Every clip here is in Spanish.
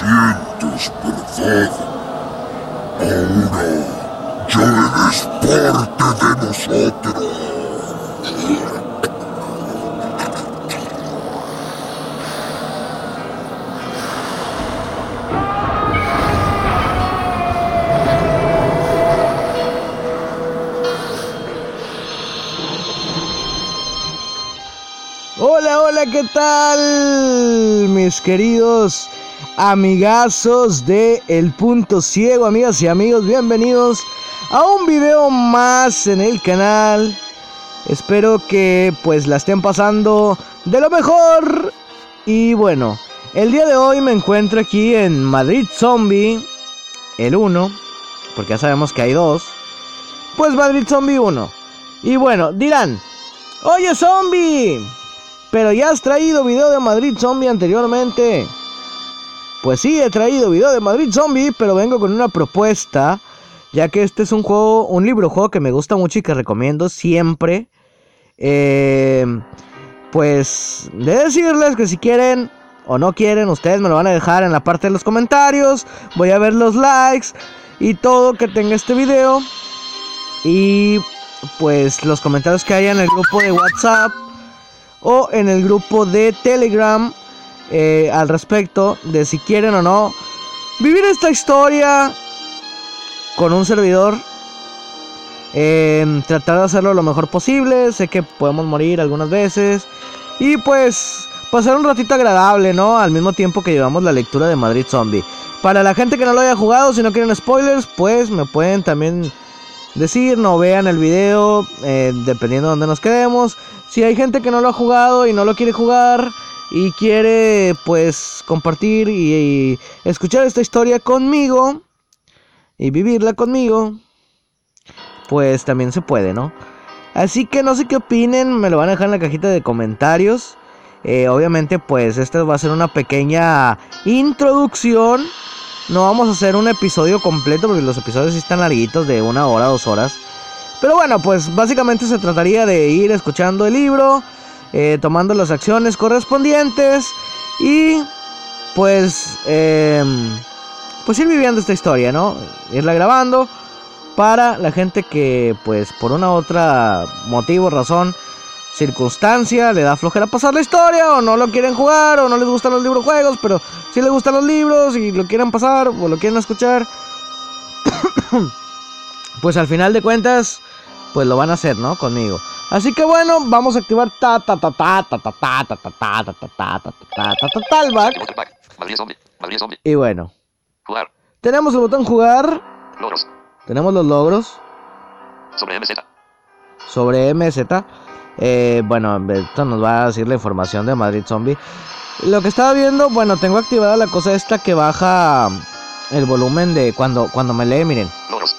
sientes, ¿verdad? Ahora ya eres parte de nosotros. Hola, hola, ¿qué tal? Mis queridos amigazos de El Punto Ciego, amigas y amigos, bienvenidos a un video más en el canal. Espero que pues la estén pasando de lo mejor. Y bueno, el día de hoy me encuentro aquí en Madrid Zombie, el 1, porque ya sabemos que hay dos. Pues Madrid Zombie 1. Y bueno, dirán, oye zombie, pero ya has traído video de Madrid Zombie anteriormente. Pues sí, he traído video de Madrid Zombie, pero vengo con una propuesta, ya que este es un juego, un libro juego que me gusta mucho y que recomiendo siempre. Eh, pues de decirles que si quieren o no quieren, ustedes me lo van a dejar en la parte de los comentarios. Voy a ver los likes y todo que tenga este video. Y pues los comentarios que haya en el grupo de WhatsApp o en el grupo de Telegram eh, al respecto de si quieren o no vivir esta historia con un servidor. Eh, tratar de hacerlo lo mejor posible. Sé que podemos morir algunas veces. Y pues pasar un ratito agradable, ¿no? Al mismo tiempo que llevamos la lectura de Madrid Zombie. Para la gente que no lo haya jugado, si no quieren spoilers, pues me pueden también decir, no vean el video, eh, dependiendo de donde nos quedemos. Si hay gente que no lo ha jugado y no lo quiere jugar y quiere pues compartir y, escuchar esta historia conmigo y vivirla conmigo, pues también se puede, ¿no? Así que no sé qué opinen, me lo van a dejar en la cajita de comentarios. Eh, obviamente pues esta va a ser una pequeña introducción. No vamos a hacer un episodio completo porque los episodios sí están larguitos de una hora, dos horas. Pero bueno, pues básicamente se trataría de ir escuchando el libro, eh, tomando las acciones correspondientes y pues, eh, pues ir viviendo esta historia, ¿no? Irla grabando para la gente que pues por una u otra motivo, razón, circunstancia, le da flojera pasar la historia o no lo quieren jugar o no les gustan los libros juegos, pero si les gustan los libros y lo quieren pasar o lo quieren escuchar, pues al final de cuentas, pues lo van a hacer, ¿no? Conmigo. Así que bueno, vamos a activar ta ta ta ta ta ta ta ta ta ta ta ta ta ta ta ta ta talback. Y bueno, Jugar. tenemos el botón jugar, Logros. tenemos los logros Sobre MZ. sobre MZ. Eh, bueno, esto nos va a decir la información de Madrid Zombie. Lo que estaba viendo, bueno, tengo activada la cosa esta que baja el volumen de cuando, cuando me lee, miren. Logros.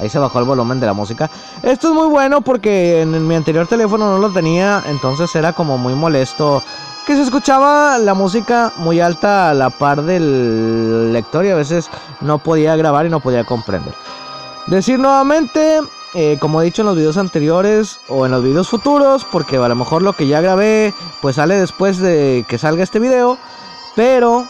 Ahí se bajó el volumen de la música. Esto es muy bueno porque en mi anterior teléfono no lo tenía, entonces era como muy molesto. Que se escuchaba la música muy alta a la par del lector y a veces no podía grabar y no podía comprender. Decir nuevamente, eh, como he dicho en los videos anteriores o en los videos futuros, porque a lo mejor lo que ya grabé pues sale después de que salga este video, pero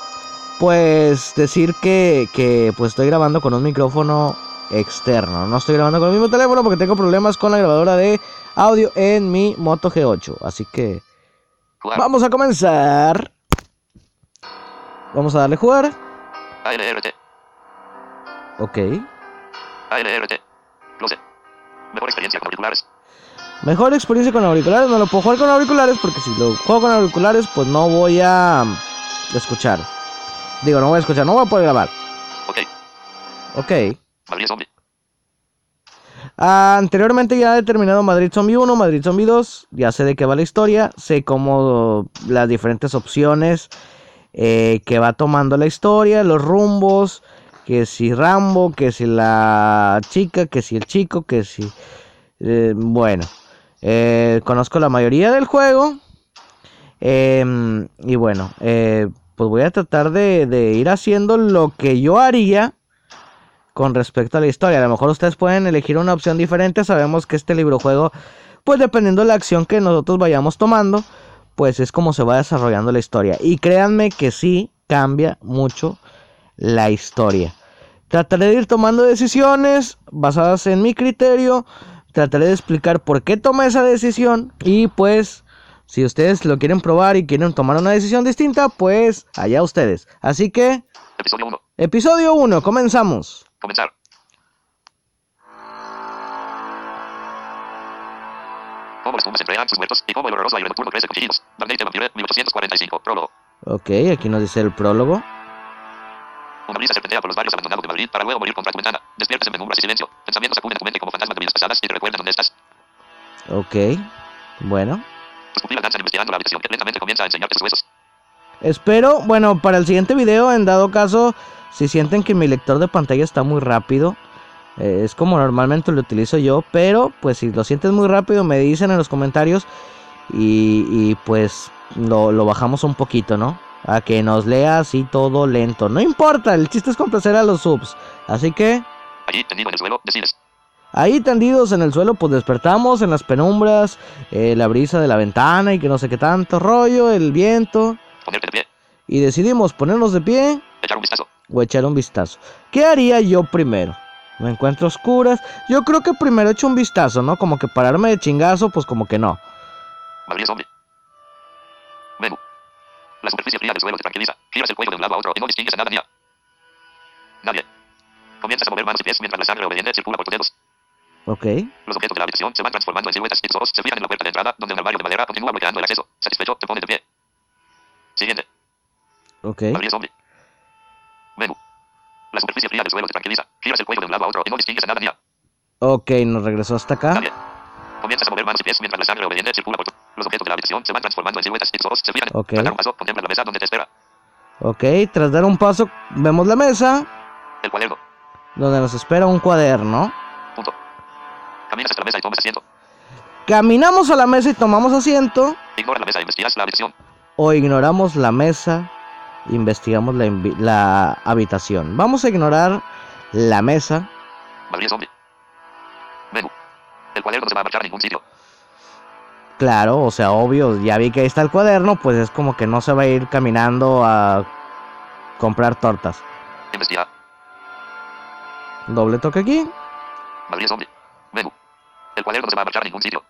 pues decir que, que pues estoy grabando con un micrófono externo. No estoy grabando con el mismo teléfono porque tengo problemas con la grabadora de audio en mi Moto G8. Así que vamos a comenzar. Vamos a darle jugar. ANRT. Ok. ANRT. Mejor experiencia con auriculares. Mejor experiencia con auriculares. No lo puedo jugar con auriculares porque si lo juego con auriculares pues no voy a escuchar. Digo, no voy a escuchar, no voy a poder grabar. Ok. Ok. Madrid Zombie. Anteriormente ya he terminado Madrid Zombie 1, Madrid Zombie 2, ya sé de qué va la historia, sé cómo las diferentes opciones eh, que va tomando la historia, los rumbos, que si Rambo, que si la chica, que si el chico, que si... eh, bueno, eh, conozco la mayoría del juego em, y bueno, pues voy a tratar de ir haciendo lo que yo haría con respecto a la historia. A lo mejor ustedes pueden elegir una opción diferente. Sabemos que este libro juego, pues dependiendo de la acción que nosotros vayamos tomando, pues es como se va desarrollando la historia. Y créanme que sí, cambia mucho la historia. Trataré de ir tomando decisiones basadas en mi criterio. Trataré de explicar por qué tomé esa decisión. Y pues, si ustedes lo quieren probar y quieren tomar una decisión distinta, pues allá ustedes. Así que, Episodio 1. episodio 1, comenzamos. Comenzar. Cómo las tumbas emplean sus muertos y cómo el horroroso aire nocturno crece con chillidos. De Vampire, 1845. Prólogo. Ok, aquí nos dice el prólogo. Una brisa serpentea por los barrios abandonados de Madrid para luego morir contra tu ventana. Despiertas en penumbras y silencio. Pensamientos acuden a tu mente como fantasmas de vidas pasadas y te recuerdan dónde estás. Ok, bueno. Tus pupilas danzan investigando la habitación que lentamente comienza a enseñarte sus huesos. Espero, bueno, para el siguiente video, en dado caso, si sienten que mi lector de pantalla está muy rápido, eh, es como normalmente lo utilizo yo, pero pues si lo sientes muy rápido, me dicen en los comentarios y, y, pues lo, lo bajamos un poquito, ¿no? A que nos lea así todo lento. No importa, el chiste es complacer a los subs. Así que, Allí, tendido en el suelo, decides. ahí tendidos en el suelo, pues despertamos en las penumbras, eh, la brisa de la ventana y que no sé qué tanto rollo, el viento. Ponerte de pie. Y decidimos ponernos de pie Echar un vistazo. O echar un vistazo. ¿Qué haría yo primero? Me encuentro oscuras. Yo creo que primero echo un vistazo, ¿no? Como que pararme de chingazo, pues como que no. Madrid zombie. Menú. La superficie fría del suelo te tranquiliza. Giras el cuello de un lado a otro y no distingues a nada ni a nadie. Comienzas a mover manos y pies mientras la sangre obediente circula por tus dedos. Ok. Los objetos de la habitación se van transformando en siluetas y tus ojos se fijan en la puerta de entrada donde un armario de madera continúa bloqueando el acceso. Satisfecho, te pones de pie. Siguiente. Ok. Madrid zombie. La superficie fría del suelo te tranquiliza. Giras el cuello de un lado a otro y no distingues nada ni a Ok, nos regresó hasta acá. nadie. Comienzas a mover manos y pies mientras la sangre obediente circula por tu... Los objetos de la habitación se van transformando en siluetas y tus ojos se fijan. Ok. Tras dar un paso, contemplas la mesa donde te espera. Ok, tras dar un paso, vemos la mesa El cuaderno. donde nos espera un cuaderno. Punto. Caminas hasta la mesa y tomas asiento. Caminamos a la mesa y tomamos asiento. Ignora la mesa e investigas la habitación. O ignoramos la mesa, investigamos la, la habitación. Vamos a ignorar la mesa. Menú. El cuaderno no se va a marchar a ningún sitio. Claro, o sea, obvio, ya vi que ahí está el cuaderno, pues es como que no se va a ir caminando a comprar tortas. Doble toque aquí. Menú. El cuaderno no se va a marchar a ningún sitio.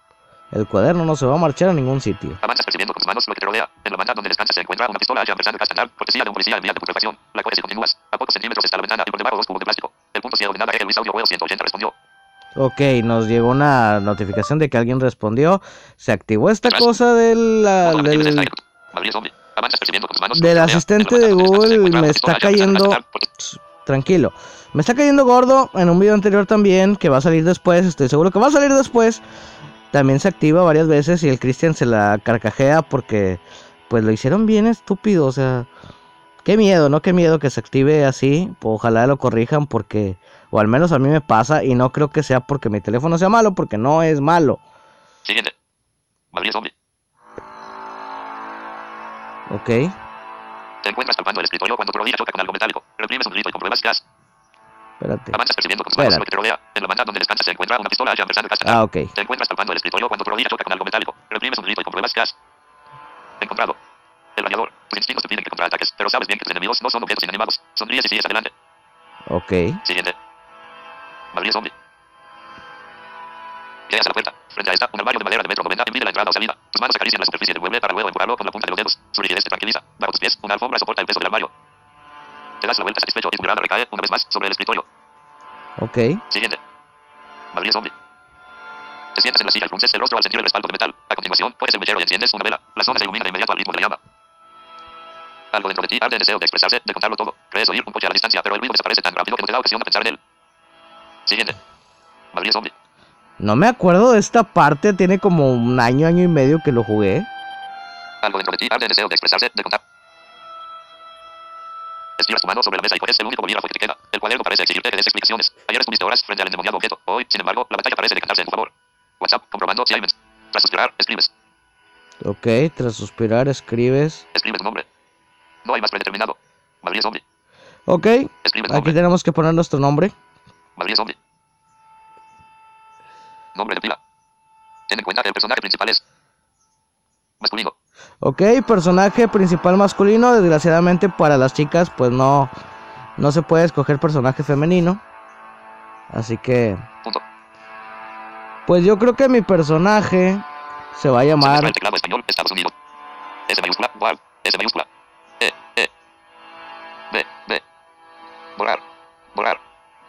El cuaderno no se va a marchar a ningún sitio. Avanzas percibiendo con tus manos lo que te rodea. En la manta donde descansas se encuentra una pistola ya empezando a castañar. Cortesía de un policía en vía de putrefacción. La cual si continúas. A pocos centímetros está la ventana y por debajo dos cubos de plástico. El punto ciego de nada es Luis Audio Huevo 180 respondió. Ok, nos llegó una notificación de que alguien respondió. Se activó esta cosa del, la- del, asistente de Google. Me está cayendo... Tranquilo. Me está cayendo gordo en un video anterior también, que va a salir después. Estoy seguro que va a salir después. También se activa varias veces y el Cristian se la carcajea porque pues lo hicieron bien estúpido, o sea, qué miedo, ¿no? Qué miedo que se active así. Ojalá lo corrijan porque o al menos a mí me pasa y no creo que sea porque mi teléfono sea malo, porque no es malo. Siguiente. Madrid zombie. Ok. Te encuentras palpando el escritorio cuando tu rodilla choca con algo metálico. Reprimes un grito y compruebas gas. Espérate. Avanzas percibiendo con tus manos Espera. lo que te rodea. En la manta donde descansas se encuentra una pistola ya empezando a castañar. Ah, ok. Te encuentras palpando el escritorio cuando tu rodilla choca con algo metálico. Reprimes un grito y compruebas gas. Encontrado. El radiador. Tus instintos te piden que contraataques, pero sabes bien que tus enemigos no son objetos inanimados. Sonríes y sigues adelante. Ok. Siguiente. Madrid zombie. Llegas a la puerta. Frente a esta, un armario de madera de metro 90 impide la entrada o salida. Tus manos acarician la superficie del mueble para luego empujarlo con la punta de los dedos. Su rigidez te tranquiliza. Bajo tus pies, una alfombra soporta el peso del armario. Te das la vuelta satisfecho y tu mirada recae una vez más sobre el escritorio. Ok. Siguiente. Madrid zombie. Te sientas en la silla y frunces el rostro al sentir el respaldo de metal. A continuación, pones el mechero y enciendes una vela. La zona se ilumina de inmediato al ritmo de la llama. Algo dentro de ti arde el deseo de expresarse, de contarlo todo. Crees oír un coche a la distancia, pero el ruido desaparece tan rápido que no te da ocasión de pensar en él. Siguiente. Madrid zombie. No me acuerdo de esta parte, tiene como un año, año y medio que lo jugué. Algo dentro de ti arde el deseo de expresarse, de contar. Estiras tu mano sobre la mesa y coges el único bolígrafo que te queda. El cuaderno parece exigirte que des explicaciones. Ayer estuviste horas frente al endemoniado objeto. Hoy, sin embargo, la batalla parece decantarse en tu favor. WhatsApp, comprobando si hay mens. Tras suspirar, escribes. Ok, tras suspirar escribes. Escribes tu nombre. No hay más predeterminado. Madrid zombie. Ok, Escribe tu aquí nombre. tenemos que poner nuestro nombre. Madrid zombie. Nombre de pila. Ten en cuenta que el personaje principal es masculino. Ok, personaje principal masculino. Desgraciadamente para las chicas, pues no, no se puede escoger personaje femenino. Así que, Punto. pues yo creo que mi personaje se va a llamar. muestra el teclado español, Estados Unidos. S mayúscula, Wal, S mayúscula. E, E. B, B. Borrar, borrar.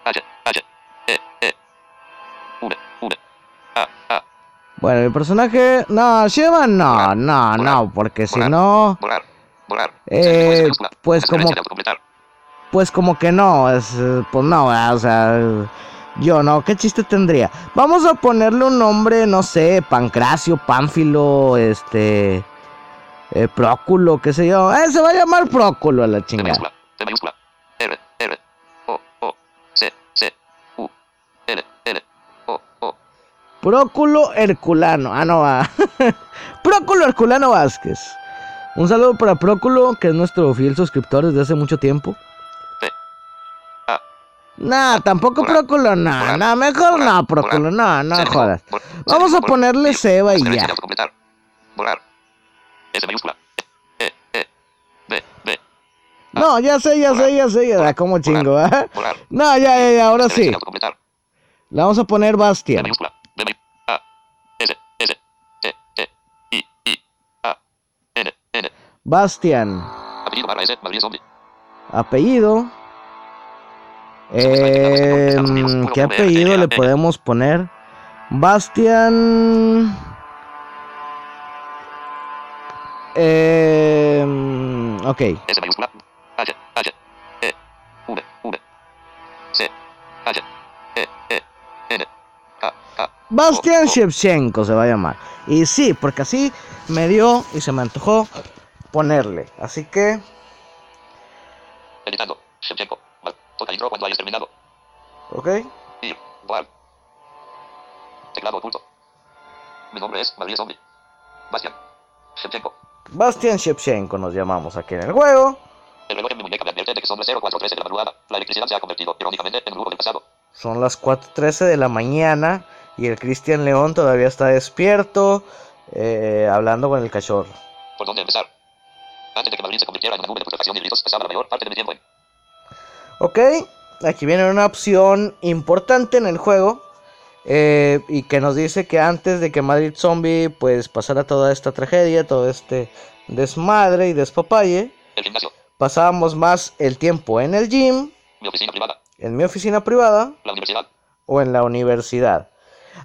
H, H. Bueno, mi personaje. No, Sheva no, no, no, porque si no. Borrar, borrar. Eh, pues como-. Pues como que no, es, eh, pues no, ¿verdad? o sea, eh, yo no, ¿qué chiste tendría? Vamos a ponerle un nombre, no sé, Pancracio, Pánfilo, este, eh, Próculo, qué sé yo. Eh, se va a llamar Próculo a la chingada. mayúscula, T mayúscula. Próculo Herculano, ah, no va. Próculo Herculano Vázquez. Un saludo para Próculo, que es nuestro fiel suscriptor desde hace mucho tiempo. Nah, tampoco. Próculo, no, no, mejor no, Próculo, no, no jodas. Vamos a ponerle Seba y ya. de autocompletar. Borrar. S mayúscula. E, E. B, B. No, ya sé, ya sé, ya sé, ya como chingo, ¿eh? No, ya, ya, ya, ahora sí. Le vamos a poner B Bastian. Apellido. Madrid. Apellido. Eh, ¿Qué apellido le podemos poner? Bastian. Eh, ok. Bastian. Shevchenko se va a llamar. Y sí, porque así me dio y se me antojó ponerle. Así que, Editando. Shevchenko. Toca intro cuando hayas terminado. ok. Ir. Val. Teclado oculto. Mi nombre es Madrid Zombie. Bastian. Shevchenko. Bastian Shevchenko nos llamamos aquí en el juego. El reloj en mi muñeca me advierte de que son las 04.13 de la madrugada. La electricidad se ha convertido, irónicamente, en un del pasado. Son las 4.13 de la mañana y el Cristian León todavía está despierto, eh, hablando con el cachorro. ¿Por dónde empezar? Antes de que Madrid se convirtiera en una nube de putrefacción y gritos, pasaba la mayor parte de mi tiempo en... Ok, aquí viene una opción importante en el juego eh, y que nos dice que antes de que Madrid Zombie pues pasara toda esta tragedia, todo este desmadre y despapalle, pasábamos más el tiempo en el gym, Mi oficina privada. en mi oficina privada La universidad. o en la universidad.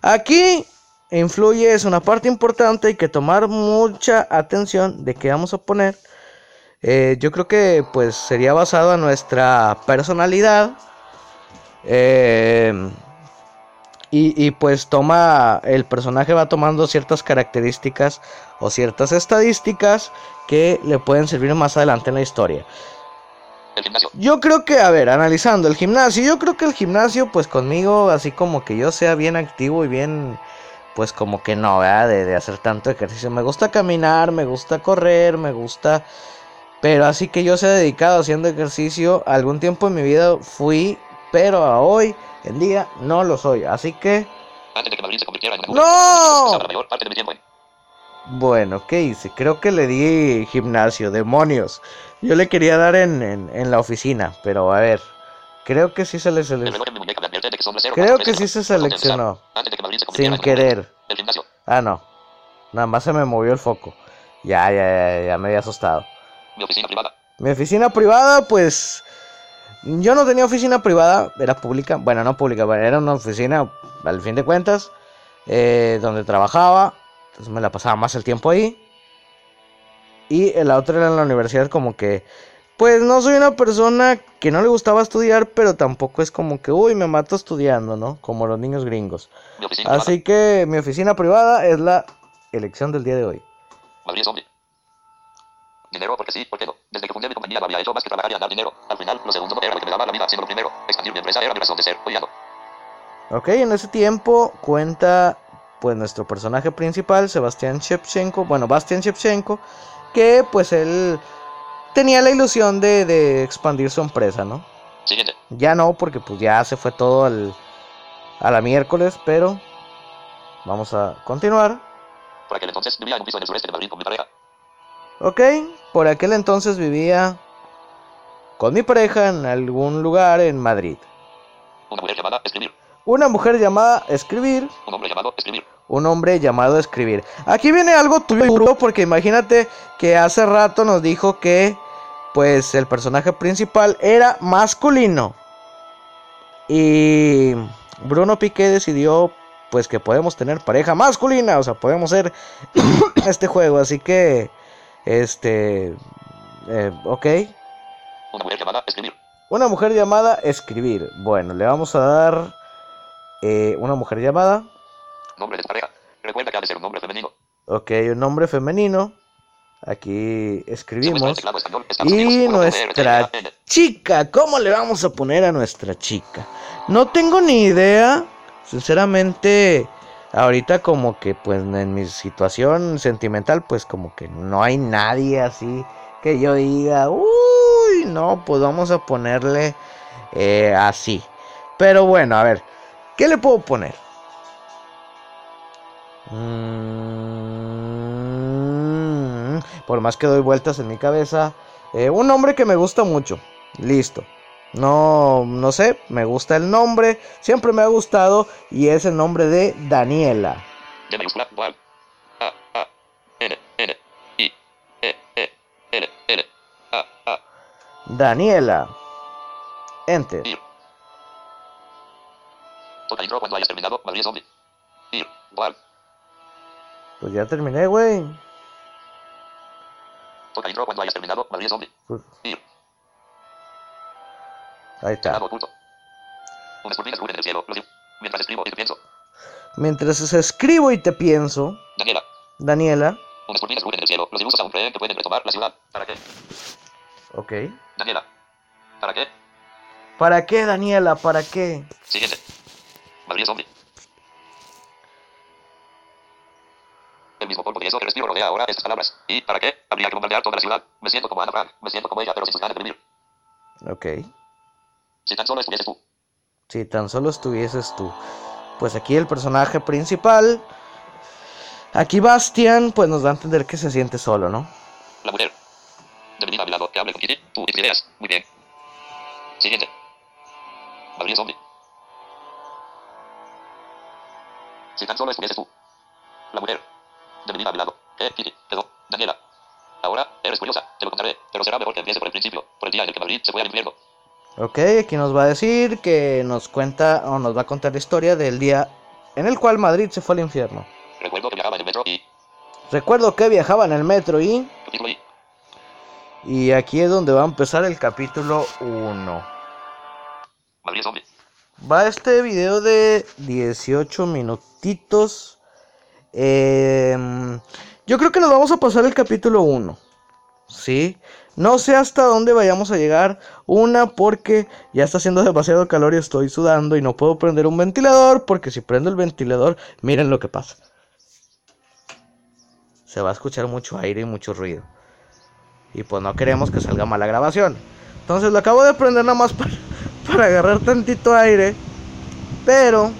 Aquí influye, es una parte importante, hay que tomar mucha atención de qué vamos a poner. Eh, yo creo que pues sería basado en nuestra personalidad. Eh, y, y, pues toma, el personaje va tomando ciertas características o ciertas estadísticas que le pueden servir más adelante en la historia. El gimnasio. Yo creo que, a ver, analizando el gimnasio, yo creo que el gimnasio, pues conmigo, así como que yo sea bien activo y bien, pues como que no, ¿verdad? De, de hacer tanto ejercicio. Me gusta caminar, me gusta correr, me gusta... Pero así que yo sea dedicado haciendo ejercicio, algún tiempo en mi vida fui, pero a hoy en día no lo soy. Así que, Antes de que Madrid se convirtiera en una nube ¡No! de putrefacción y gritos, pasaba la mayor parte de mi tiempo en... bueno, ¿qué hice? Creo que le di gimnasio, demonios. Yo le quería dar en, en, en la oficina, pero a ver, creo que sí se le El seleccionó. reloj en mi muñeca me advierte de que son las 04.13 Creo que sí se seleccionó. Se Sin querer. Ah, no. Nada más se me movió el foco. Ya, ya, ya, ya me había asustado. Mi oficina privada. Mi oficina privada, pues. Yo no tenía oficina privada, era pública. Bueno, no pública, bueno, era una oficina, al fin de cuentas, eh, donde trabajaba. Entonces me la pasaba más el tiempo ahí. Y la otra era en la universidad, como que. Pues no soy una persona que no le gustaba estudiar, pero tampoco es como que, uy, me mato estudiando, ¿no? Como los niños gringos. Mi oficina privada. Así que mi oficina privada es la elección del día de hoy. Madrid Zombie. Dinero porque sí, porque no. Desde que fundé mi compañía no había hecho más que trabajar y ganar dinero. Al final, lo segundo no era lo que me daba la vida, sino lo primero. Expandir mi empresa era mi razón de ser. Odiado. Ok, en ese tiempo cuenta pues nuestro personaje principal, Sebastián Shevchenko, bueno, Bastian Shevchenko, que pues él tenía la ilusión de, de expandir su empresa, ¿no? Siguiente. Ya no, porque pues ya se fue todo al, a la miércoles, pero vamos a continuar. Por aquel entonces vivía en un piso en el sureste de Madrid con mi pareja. Ok, por aquel entonces vivía con mi pareja en algún lugar en Madrid. Una mujer llamada escribir. Una mujer llamada Escribir, Un hombre llamado escribir. un hombre llamado Escribir. Aquí viene algo tuyo, porque imagínate que hace rato nos dijo que pues el personaje principal era masculino. Y Bruno Piqué decidió pues que podemos tener pareja masculina, o sea, podemos ser este juego, así que este eh, ok. Una mujer llamada escribir. Una mujer llamada escribir. Bueno, le vamos a dar eh, una mujer llamada. Nombre de tu pareja. Recuerda que ha de ser un nombre femenino. Ok, un nombre femenino. Aquí escribimos. Y nuestra chica. ¿Cómo le vamos a poner a nuestra chica? No tengo ni idea. Sinceramente, ahorita como que pues en mi situación sentimental pues como que no hay nadie así que yo diga, uy, no, pues vamos a ponerle eh, así. Pero bueno, a ver, ¿qué le puedo poner? Mm, por más que doy vueltas en mi cabeza, eh, un nombre que me gusta mucho. Listo. No, no sé, me gusta el nombre, siempre me ha gustado y es el nombre de Daniela. Daniela. Enter. cuando hayas terminado. Pues ya terminé, güey. Toca intro cuando hayas terminado, Madrid zombie. Lo digo. Mientras escribo y te pienso. Mientras escribo y te pienso, Daniela, Daniela. unas rugen en el cielo, los dibujos aún creen que pueden retomar la ciudad. ¿Para qué? Ok. Daniela, ¿para qué? ¿Para qué, Daniela? ¿Para qué? Siguiente. Madrid zombie. El mismo polvo de eso que respiro rodea ahora estas palabras. ¿Y para qué? Habría que bombardear toda la ciudad. Me siento como Ana Frank, me siento como ella, pero sin ganas de vivir. Ok. Si tan solo estuvieses tú. Si tan solo estuvieses tú. Pues aquí el personaje principal. Aquí Bastian, pues nos da a entender que se siente solo, ¿no? La mujer. De venir a mi lado, que hable con Kitty, tú y tus ideas. Muy bien. Siguiente. Madrid zombie. Si tan solo estuvieses tú. La mujer. De venir a mi lado. Eh, Kitty, quedó. Daniela. Ahora, eres curiosa, te lo contaré, pero será mejor que empiece por el principio, por el día en el que Madrid se fue al infierno. Ok, aquí nos va a decir que nos cuenta o nos va a contar la historia del día en el cual Madrid se fue al infierno. Recuerdo que viajaba en el metro y... Recuerdo que viajaba en el metro y... Y aquí es donde va a empezar el capítulo 1. Madrid zombie. Va este video de 18 minutitos. Em, yo creo que nos vamos a pasar el capítulo 1. ¿Sí? No sé hasta dónde vayamos a llegar. Una porque ya está haciendo demasiado calor y estoy sudando y no puedo prender un ventilador. Porque si prendo el ventilador, miren lo que pasa. Se va a escuchar mucho aire y mucho ruido. Y pues no queremos que salga mala grabación. Entonces lo acabo de prender nada más para, agarrar tantito aire. Pero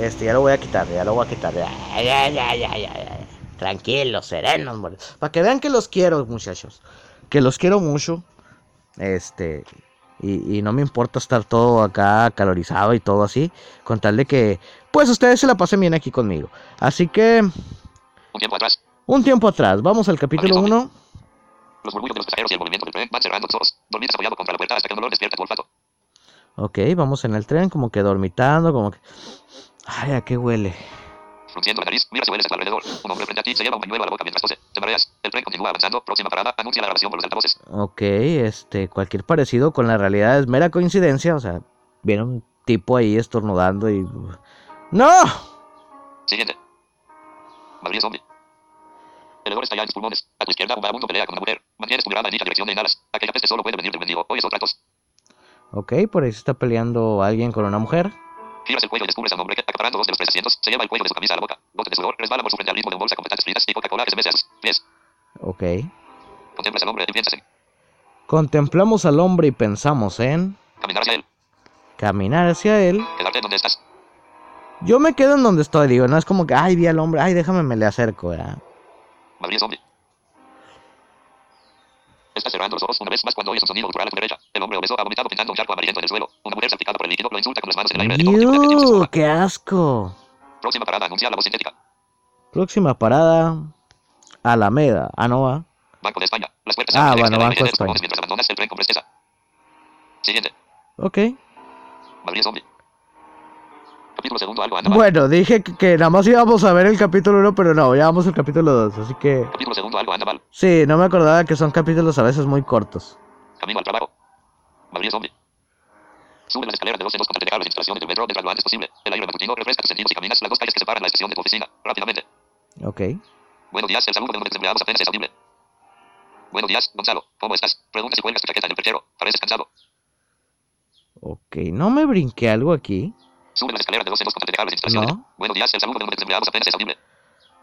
este ya lo voy a quitar, ya lo voy a quitar. Ya, ya, ya, ya. Tranquilos, serenos, mole. Para que vean que los quiero, muchachos. Que los quiero mucho. Este. Y, y no me importa estar todo acá calorizado y todo así. Con tal de que, pues ustedes se la pasen bien aquí conmigo. Así que, Un tiempo atrás, un tiempo atrás, vamos al capítulo 1. los murmullos de los pasajeros y el movimiento del tren van cerrando los ojos. Dormidas apoyado contra la puerta hasta que un olor despierta tu olfato. Ok, vamos en el tren, como que dormitando, como que. Ay, ¿a qué huele? Frunciendo la nariz, miras y hueles a tu alrededor. Un hombre frente a ti se lleva un pañuelo a la boca mientras tose. Te mareas. El tren continúa avanzando. Próxima parada, anuncia la grabación por los altavoces. Ok, este, cualquier parecido con la realidad es mera coincidencia. O sea, viene un tipo ahí estornudando y. ¡No! Siguiente. Madrid zombie. El hedor está ya en tus pulmones. A tu izquierda, un vagabundo pelea con una mujer. Mantienes tu mirada en dicha dirección e inhalas. Aquella peste solo puede venir de un mendigo. Oyes otra tos. Ok, por ahí se está peleando alguien con una mujer. Giras el cuello y descubres a un hombre que, acaparando dos de los tres asientos, se lleva el cuello de su camisa a la boca. Gotas de sudor resbalan por su frente al ritmo de un bolsa con petates fritas y Coca-Cola que se mece a sus pies. Ok. Contemplas al hombre y piensas en Contemplamos al hombre y pensamos en caminar hacia él. caminar hacia él. Quedarte donde estás. Yo me quedo en donde estoy, digo, no es como que, ay, vi al hombre, ay, déjame, me le acerco, ¿verdad? Madrid zombie. Está cerrando los ojos una vez más cuando oyes un sonido gutural a su derecha. El hombre obeso ha vomitado pintando un charco amarillento en el suelo. Una mujer salpicada por el líquido lo insulta con las manos en el aire. de cómo tiene ¡Iu! una ¡Qué asco! Próxima parada anuncia la voz sintética. Próxima parada. Alameda. Ah, no va. Banco de España. Las puertas Ah, bueno, Banco de España. mientras abandonas el tren con presteza. Siguiente. Ok. Madrid Zombie. Capítulo segundo, algo mal. Bueno, dije que, que nada más íbamos a ver el capítulo 1, pero no, ya vamos al capítulo 2. Así que. Capítulo segundo, algo anda mal. Sí, no me acordaba que son capítulos a veces muy cortos. Camino al trabajo. Madrid Zombie. Sube las escaleras de dos en dos con las instalaciones del metro lo antes posible. El aire matutino refresca tus sentidos y caminas las dos calles que separan la estación de tu oficina. Rápidamente. Ok. Buenos días, el saludo de los empleados apenas es audible. Buenos días, Gonzalo. ¿Cómo estás? Pregunta si cuelgas tu chaqueta en el perchero. Pareces cansado. Ok, no me brinqué algo aquí. Sube las escaleras de dos en dos con las instalaciones. No. Buenos días, el saludo de de los empleados apenas es audible.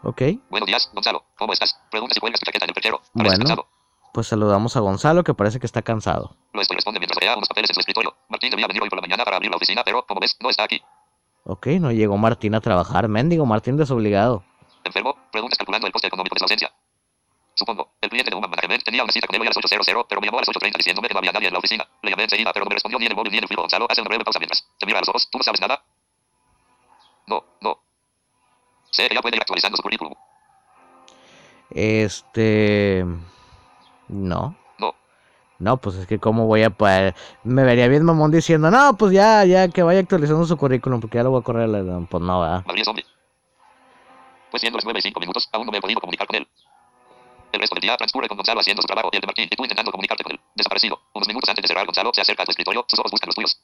Ok. Buenos días, Gonzalo. ¿Cómo estás? Pregunta si cuelgas tu chaqueta en el perchero. Bueno. cansado. Pues saludamos a Gonzalo, que parece que está cansado. Lo estoy responde mientras vea unos papeles en su escritorio. Martín debía venir hoy por la mañana para abrir la oficina, pero como ves, no está aquí. Ok, no llegó Martín a trabajar. Mendigo, Martín desobligado. ¿Enfermo? Preguntas calculando el coste económico de su ausencia. Supongo. El cliente de Human Management tenía una cita con él a las 8.00, pero me llamó a las 8.30 diciéndome que no había nadie en la oficina. Le llamé enseguida, pero no me respondió ni en el móvil ni en el filo. Gonzalo hace una breve pausa mientras se mira a los ojos. ¿Tú no sabes nada? No, no. Sé que ya puede ir actualizando su currículum. Este... No. No. No, pues es que cómo voy a poder... Me vería bien mamón diciendo, no, pues ya, ya, que vaya actualizando su currículum, porque ya lo voy a correr. Pues no, Zombie. Pues siendo las 9 y 5 minutos, aún no me he podido comunicar con él. El resto del día transcurre con Gonzalo haciendo su trabajo y el de Martín y tú intentando comunicarte con él. Desaparecido. Unos minutos antes de cerrar, Gonzalo se acerca a tu escritorio, sus ojos buscan los tuyos.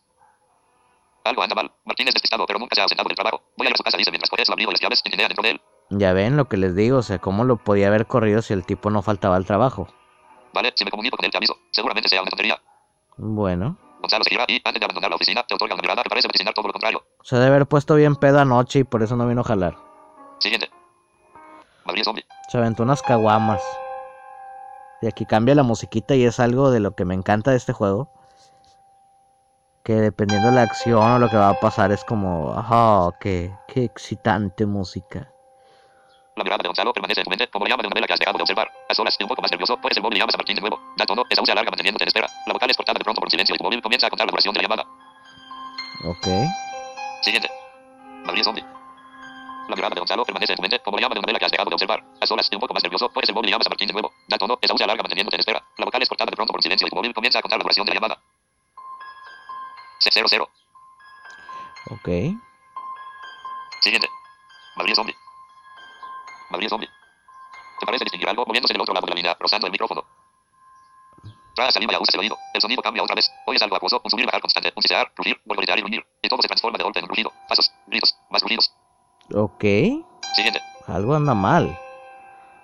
Algo anda mal. Martín es despistado, pero nunca se ha ausentado del trabajo. Voy a ir a su casa, dice mientras coges el abrigo y las llaves y tinea dentro de él. Ya ven lo que les digo, o sea, cómo lo podía haber corrido si el tipo no faltaba al trabajo. Vale, si me comunico con él te aviso. Seguramente sea una tontería. Bueno. Gonzalo se gira y, antes de abandonar la oficina, te otorga una mirada que parece vaticinar todo lo contrario. Se debe haber puesto bien pedo anoche y por eso no vino a jalar. Siguiente. Madrid Zombie. Se aventó unas caguamas. Y aquí cambia la musiquita y es algo de lo que me encanta de este juego. Que dependiendo de la acción o lo que va a pasar es como, ajá, qué, qué excitante música. La mirada de Gonzalo permanece en tu mente como la llama de una vela que has dejado de observar. A solas y un poco más nervioso, puedes el móvil y llamas a Martín de nuevo. Da tono, esa se alarga manteniéndote en espera. La vocal es cortada de pronto por un silencio y tu móvil comienza a contar la duración de la llamada. Ok. Siguiente. Zombie. La mirada de Gonzalo permanece en tu mente como la llama de una vela que has dejado de observar. A solas un poco más nervioso, puedes el móvil y llamas a Martín de nuevo. Da tono, esa se alarga manteniéndote en espera. La vocal es cortada de pronto por un silencio y tu móvil comienza a contar la duración de la llamada. 600. Ok. Siguiente. Madrid Zombie. Madrid Zombie. ¿Te parece distinguir algo moviéndose del otro lado de la línea, rozando el micrófono? Trae saliva y aguzas el oído. El sonido cambia otra vez. Oyes algo acuoso, un subir bajar constante, un sisear, rugir, volvorear y gruñir. Y todo se transforma de golpe en un rugido. Pasos, gritos, más rugidos. Ok. Siguiente. Algo anda mal.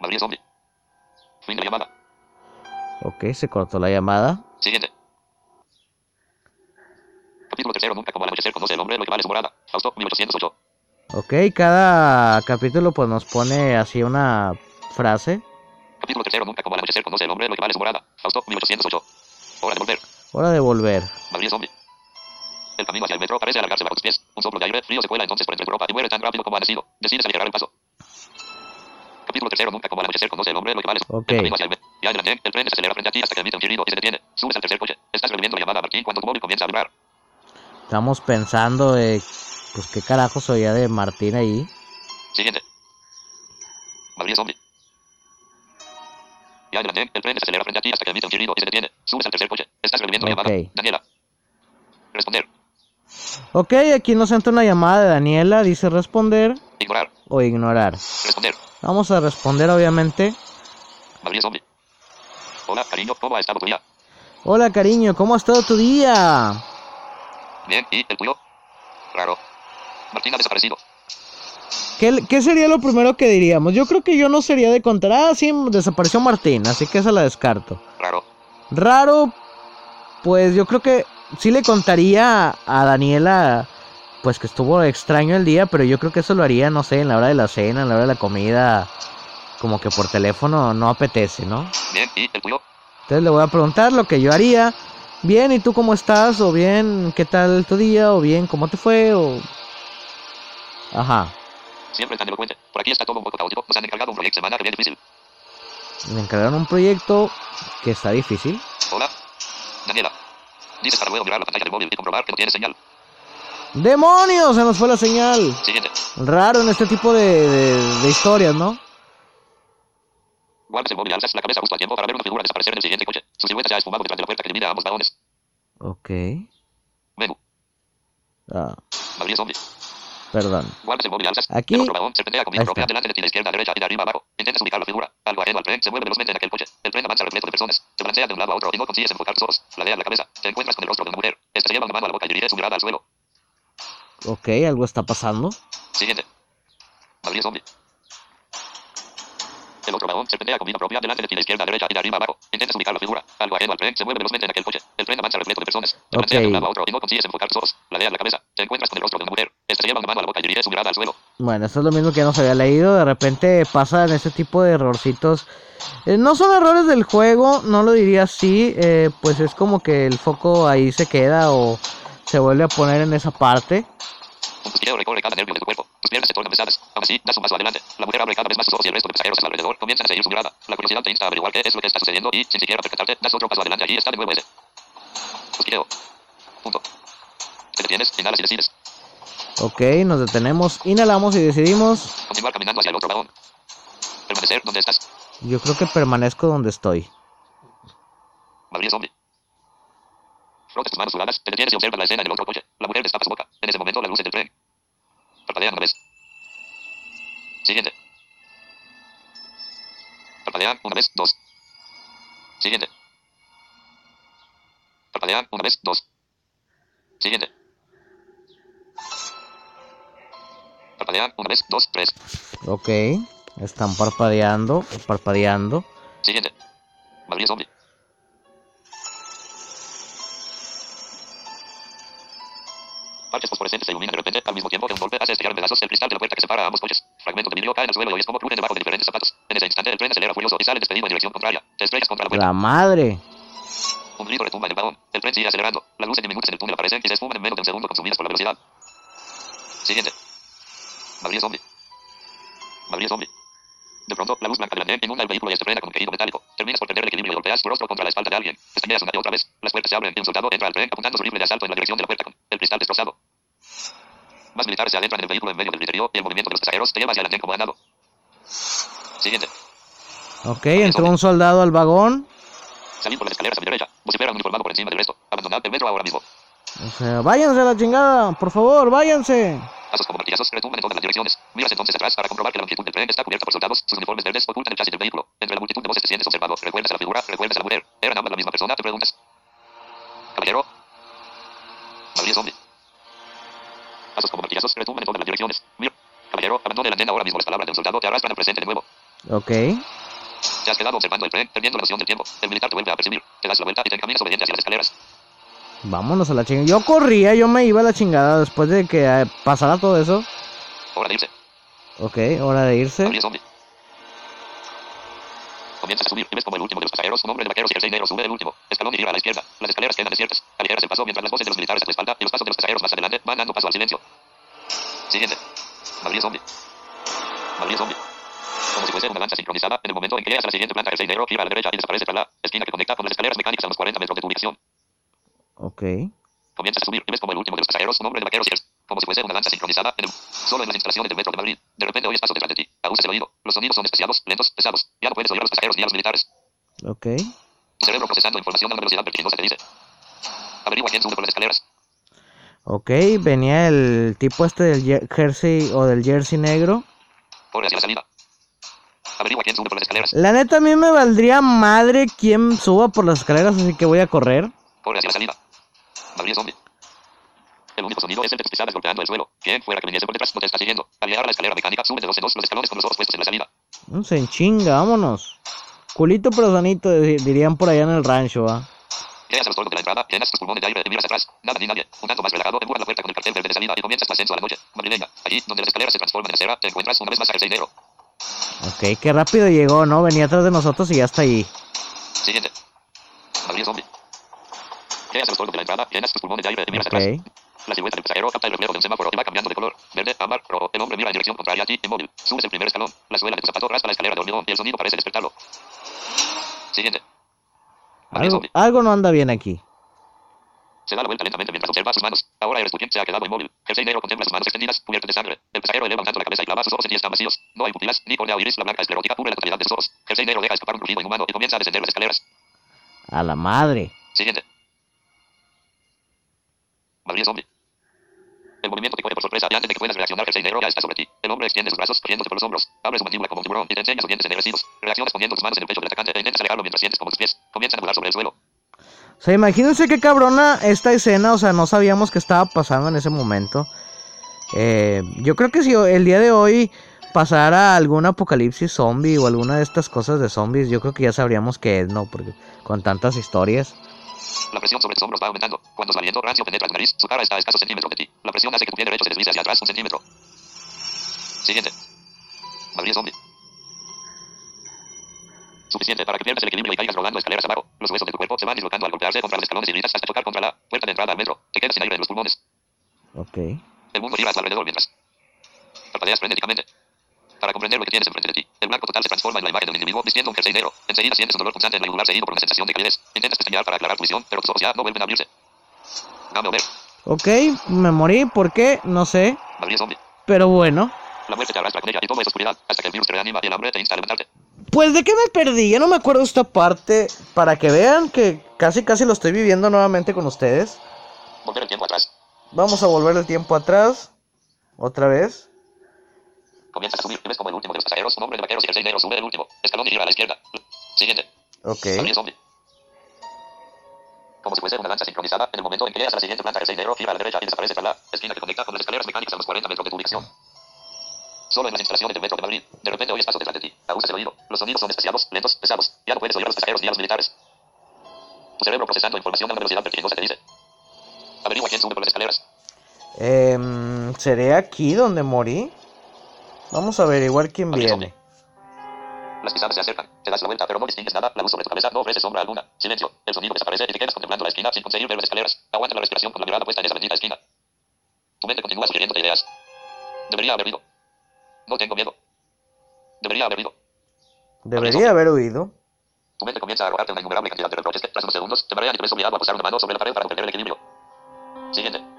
Madrid Zombie. Fin de la llamada. Ok, se cortó la llamada. Siguiente. Capítulo tercero. Nunca como al anochecer conoce el hombre lo que vale su morada. Fausto, 1808. Ok, cada capítulo pues nos pone así una frase. Capítulo tercero. Nunca como al anochecer conoce el hombre lo que vale su morada. Fausto, 1808. Hora de volver. Hora de volver. Madrid Zombie. Camino hacia el metro parece alargarse bajo tus pies. Un soplo de aire frío se cuela entonces por entre tu ropa y muere tan rápido como ha nacido. Decides aligerar el paso. Capítulo tercero. Nunca como al anochecer conoce el hombre lo que vale su Ok. El camino hacia el metro. Ya en el andén, el tren desacelera frente a ti hasta que emite un chirrido y se detiene. Subes al tercer coche. Estás reviviendo la llamada a Martín cuando tu móvil comienza a vibrar. Estamos pensando de pues qué carajos oía de Martín ahí. Siguiente. Madrid Zombie. Ya en el andén, el tren desacelera frente a ti hasta que emite un chirrido y se detiene. Subes al tercer coche. Estás reviviendo la Ok. llamada. Daniela. Responder. Ok, aquí nos entra una llamada de Daniela, dice responder Ignorar. o ignorar. Responder. Vamos a responder obviamente. Hola, cariño, ¿cómo ha estado tu día? Hola cariño, ¿cómo ha estado tu día? Bien, ¿y el tuyo? Raro. Martín ha desaparecido. ¿Qué, qué sería lo primero que diríamos? Yo creo que yo no sería de contar, ah, sí, desapareció Martín, así que esa la descarto. Raro. Raro, pues yo creo que sí le contaría a Daniela, pues que estuvo extraño el día, pero yo creo que eso lo haría, no sé, en la hora de la cena, en la hora de la comida, como que por teléfono no apetece, ¿no? Bien, ¿y el tuyo? Entonces le voy a preguntar lo que yo haría. Bien, ¿y tú cómo estás? O bien, ¿qué tal tu día? O bien, ¿cómo te fue? O... Ajá. Siempre tan elocuente. Por aquí está todo un poco caótico. Nos han encargado un proyecto semana que viene difícil. Me encargaron un proyecto que está difícil. Hola. Daniela. Dices para luego mirar la pantalla del móvil y comprobar que no tiene señal. ¡Demonios! Se nos fue la señal. Siguiente. Raro en este tipo de, de- de historias, ¿no? Guardes el móvil alzas la cabeza justo a tiempo para ver una figura desaparecer en el siguiente coche. Su silueta se ha esfumado detrás de la puerta que a ambos vagones. Ok. Menú. Ah, zombie. Perdón. Aquí. Ok, algo está pasando. Siguiente. Madrid zombie. El otro vagón serpentea con vida propia delante de ti, de izquierda a derecha y de arriba a abajo. Intentas ubicar la figura. Algo ajeno al tren se mueve velozmente en aquel coche. El tren avanza repleto de personas. Se balancea de un lado a otro y no consigues enfocar tus ojos. Fladeas la cabeza. Te encuentras con el rostro de una mujer. Esta se lleva una mano a la boca y dirige su mirada al suelo. Bueno, esto es lo mismo que ya nos había leído. De repente pasan ese tipo de errorcitos. Eh, no son errores del juego, no lo diría así. eh, pues es como que el foco ahí se queda o se vuelve a poner en esa parte. Un recorre cada nervio de tu cuerpo. Tus piernas se tornan pesadas. Aún así, das un paso adelante. La mujer abre cada vez más sus ojos y el resto de pasajeros a su alrededor comienzan a seguir su mirada. La curiosidad te insta a averiguar qué es lo que está sucediendo y, sin siquiera percatarte, das otro paso adelante. Allí está de nuevo ese. Cosquilleo. Punto. Te detienes, inhalas y decides. Ok, nos detenemos, inhalamos y decidimos. Continuar caminando hacia el otro vagón. Permanecer donde estás. Yo creo que permanezco donde estoy. Madrid zombie. Frotas tus manos sudadas, te detienes y observas la escena en el otro coche. La mujer destapa su boca. En ese momento, las luces del tren. Parpadean una vez. Siguiente. Parpadean una vez, dos. Siguiente. Parpadean una vez, dos. Siguiente. Parpadean una vez, dos, tres. Ok, están parpadeando, parpadeando. Siguiente. Madrid zombie. Parches fosforescentes se iluminan de repente al mismo tiempo que un golpe hace estallar en pedazos el cristal de la puerta que separa a ambos coches. Fragmentos de vidrio caen al suelo y oyes como crujen debajo de diferentes zapatos. En ese instante el tren acelera furioso y sale despedido en dirección contraria. Te estrellas contra la puerta. La madre. Un grito retumba en el vagón. El tren sigue acelerando. Las luces diminutas en el túnel aparecen y se esfuman en menos de un segundo consumidas por la velocidad. Siguiente. Madrid zombie. Madrid zombie. De pronto, la luz blanca del andén inunda el vehículo y frena con un querido metálico. Terminas por perder el equilibrio y golpeas tu rostro contra la espalda de alguien. Pestañeas una y otra vez. Las puertas se abren y un soldado entra al tren apuntando su rifle de asalto en la dirección de la puerta con el cristal destrozado. Más militares se adentran en el vehículo en medio del griterío y el movimiento de los pasajeros te lleva hacia el andén como ganado. Siguiente. Ok, entró un soldado al vagón. Salir por las escaleras a mi derecha. Vocifera uniformado por encima del resto. Abandonad el metro ahora mismo. O sea, váyanse a la chingada, por favor, váyanse. Pasos como martillazos retumban en todas las direcciones. Miras entonces atrás para comprobar que la longitud del tren está cubierta por soldados. Sus uniformes verdes ocultan el chasis del vehículo. Entre la multitud de voces te sientes observado. Recuerdas a la figura, recuerdas a la mujer. ¿Eran ambas la misma persona? Te preguntas. Caballero. Madrid zombie. Pasos como martillazos retumban en todas las direcciones. Mir. Caballero, abandone la antena ahora mismo. Las palabras de un soldado te arrastran al presente de nuevo. Ok, Te has quedado observando el tren, perdiendo la noción del tiempo. El militar te vuelve a percibir. Te das la vuelta y te encaminas obediente hacia las escaleras. Vámonos a la chingada. Yo corría, yo me iba a la chingada después de que eh, pasara todo eso. Hora de irse. Ok, hora de irse. Comienzas a subir y ves como el último de los pasajeros, un hombre de vaqueros y jersey negro, sube el último. Escalón y gira a la izquierda. Las escaleras quedan desiertas. Aligeras el paso mientras las voces de los militares a tu espalda y los pasos de los pasajeros más adelante van dando paso al silencio. Siguiente. Madrid zombie. Madrid zombie. Como si fuese una lancha sincronizada, en el momento en que llegas a la siguiente planta, jersey negro gira a la derecha y desaparece tras la esquina que conecta con las escaleras mecánicas a unos 40 metros de tu ubicación. Ok, Comienzas a subir y ves como el último de los pasajeros, un hombre de vaqueros y como si fuese una lancha sincronizada, en el, solo en las instalaciones del metro de Madrid. De repente oyes pasos detrás de ti. Aguzas el oído. Los sonidos son especiados, lentos, pesados. Ya no puedes oír a los pasajeros ni a los militares. ok. Tu cerebro procesando información a una velocidad vertiginosa te dice. Averigua quién sube por las escaleras. Ok, venía el tipo este del jersey o del jersey negro. Corre hacia la salida. Averigua quién sube por las escaleras. La neta a mí me valdría madre quien suba por las escaleras, así que voy a correr. Corre hacia la salida. Madrid zombie. El único sonido es el de golpeando el suelo. Quien fuera que viniese por detrás no te está siguiendo. Al llegar a la escalera mecánica, sube de dos en dos los escalones con los ojos puestos en la salida. Mm, Se enchinga, vámonos. Culito pero sanito, di- dirían por allá en el rancho, va. Llegas a los de la entrada, llenas tus pulmones de aire y miras atrás. Nada ni nadie. Un tanto más relajado, empujas la puerta con el cartel verde de salida y comienzas tu ascenso a la noche. Madrileña. Allí, donde las escaleras se transforman en acera, te encuentras una vez más a jersey negro. Ok, qué rápido llegó, ¿no? Venía atrás de nosotros y ya está ahí. Siguiente. Madrid zombie. A los toldos de la entrada, llenas tus pulmones de aire miras atrás. La silueta del pasajero capta el reflejo de un semáforo y va cambiando de color. Verde, ámbar, rojo. El hombre mira en dirección contraria a ti, inmóvil. Subes el primer escalón. La suela de tu zapato raspa la escalera de hormigón y el sonido parece despertarlo. Siguiente. Algo, algo no anda bien aquí. Se da la vuelta lentamente mientras observa sus manos. Ahora tú quien se ha quedado inmóvil. Jersey negro contempla sus manos extendidas, cubiertas de sangre. El pasajero eleva un tanto la cabeza y clava sus ojos en ti están vacíos. No hay pupilas, ni córnea o iris. La blanca esclerótica cubre la totalidad de sus ojos. Jersey negro deja escapar un rugido inhumano y comienza a descender las escaleras. A la madre. Siguiente. Gabriel Zombie. El movimiento te coge por sorpresa y antes de que puedas reaccionar, Jersey negro ya está sobre ti. El hombre extiende sus brazos, cogiéndote por los hombros. Abre su mandíbula como un tiburón y te enseña sus dientes ennegrecidos. Reaccionas poniendo tus manos en el pecho del atacante e intentas alejarlo mientras sientes como sus pies comienzan a volar sobre el suelo. O sea, imagínense qué cabrona esta escena, o sea, no sabíamos qué estaba pasando en ese momento. Eh, yo creo que si el día de hoy pasara algún apocalipsis zombie o alguna de estas cosas de zombies, yo creo que ya sabríamos qué es, ¿no? Porque con tantas historias. La presión sobre tus hombros va aumentando. Cuando su aliento rancio penetra tu nariz, su cara está a escasos centímetros de ti. La presión hace que tu pie derecho se deslice hacia atrás un centímetro. Siguiente. Gabriel Zombie. Suficiente para que pierdas el equilibrio y caigas rodando escaleras abajo. Los huesos de tu cuerpo se van dislocando al golpearse contra los escalones y gritas hasta chocar contra la puerta de entrada al metro. Te quedas sin aire en los pulmones. Ok. El mundo gira a tu alrededor mientras parpadeas frenéticamente. Para comprender lo que tienes enfrente de ti, el blanco total se transforma en la imagen de un individuo vistiendo un jersey negro. Enseguida sientes un dolor punzante en la yugular seguido por una sensación de calidez. Intentas pestañear para aclarar tu visión, pero tus ojos ya no vuelven a abrirse. Dame ver. Ok, me morí, ¿por qué? No sé. Gabriel Zombie. Pero bueno. La muerte te arrastra con ella y todo es oscuridad hasta que el virus te reanima y el hambre te insta a levantarte. Pues de qué me perdí, ya no me acuerdo esta parte. Para que vean que casi casi lo estoy viviendo nuevamente con ustedes. Volver el tiempo atrás. Vamos a volver el tiempo atrás. Otra vez. Comienzas a subir ves como el último de los pasajeros, un hombre de vaqueros y jersey negro sube el último. Escalón y gira a la izquierda. Siguiente. Ok. Zombie. Como si fuese una danza sincronizada, en el momento en que llegas a la siguiente planta, jersey negro gira a la derecha y desaparece tras la esquina que conecta con las escaleras mecánicas a unos 40 metros de tu ubicación. Solo en las instalaciones del metro de Madrid. De repente oyes pasos detrás de ti. Abusas el oído. Los sonidos son espaciados, lentos, pesados. Ya no puedes oír a los pasajeros ni a los militares. Tu cerebro procesando información a una velocidad vertiginosa te dice. Averigua quién sube por las escaleras. Em, ¿Seré aquí donde morí? Vamos a averiguar quién Gabriel viene. Las pisadas se acercan. Te das la vuelta, pero no distingues nada. La luz sobre tu cabeza no ofrece sombra alguna. Silencio. El sonido desaparece y te quedas contemplando la esquina sin conseguir ver las escaleras. Aguanta la respiración con la mirada puesta en esa bendita esquina. Tu mente continúa sugiriéndote ideas. Debería haber ido. No tengo miedo. Debería haber ido. Debería haber huido. Tu mente comienza a arrojarte una innumerable cantidad de reproches que, tras unos segundos, te marean y te ves obligado a posar una mano sobre la pared para comprender el equilibrio. Siguiente.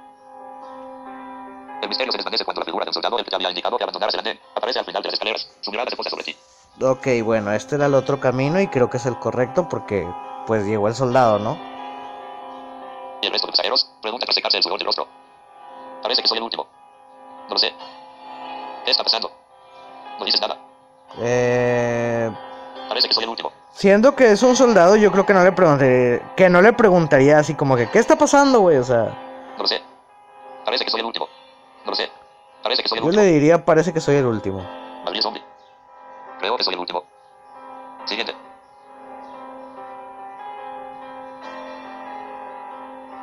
El misterio se desvanece cuando la figura de un soldado, el que te había indicado que abandonaras el andén, aparece al final de las escaleras. Su mirada se posa sobre ti. Ok, bueno, este era el otro camino y creo que es el correcto porque pues llegó el soldado, ¿no? Y el resto de pasajeros preguntan tras secarse el sudor del rostro. Parece que soy el último. No lo sé. ¿Qué está pasando? No dices nada. Eh, Parece que soy el último. siendo que es un soldado, yo creo que no le preguntaría, que no le preguntaría así como que ¿qué está pasando, güey? O sea, No lo sé. Parece que soy el último. No lo sé. Parece que soy el yo último. le diría parece que soy el último. Gabriel Zombie. Creo que soy el último. Siguiente.